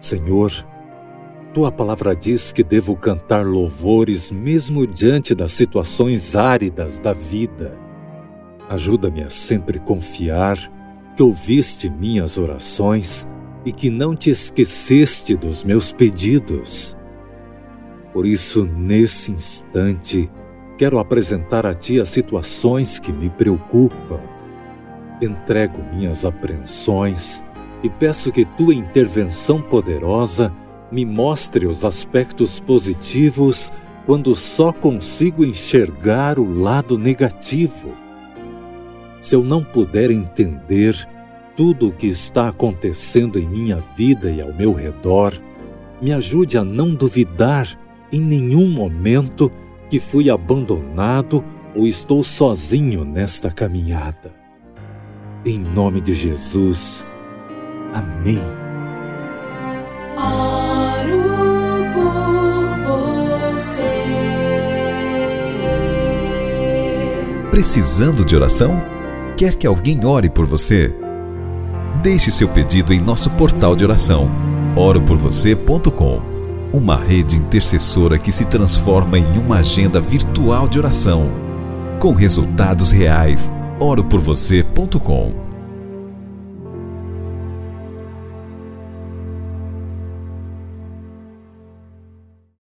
Senhor, tua palavra diz que devo cantar louvores mesmo diante das situações áridas da vida. Ajuda-me a sempre confiar que ouviste minhas orações e que não te esqueceste dos meus pedidos. Por isso, nesse instante, quero apresentar a Ti as situações que me preocupam. Entrego minhas apreensões e peço que Tua intervenção poderosa me mostre os aspectos positivos quando só consigo enxergar o lado negativo. Se eu não puder entender tudo o que está acontecendo em minha vida e ao meu redor, me ajude a não duvidar em nenhum momento que fui abandonado ou estou sozinho nesta caminhada. Em nome de Jesus. Amém. Oro por você. Precisando de oração? Quer que alguém ore por você? Deixe seu pedido em nosso portal de oração, oroporvocê.com. Uma rede intercessora que se transforma em uma agenda virtual de oração, com resultados reais. oroporvocê.com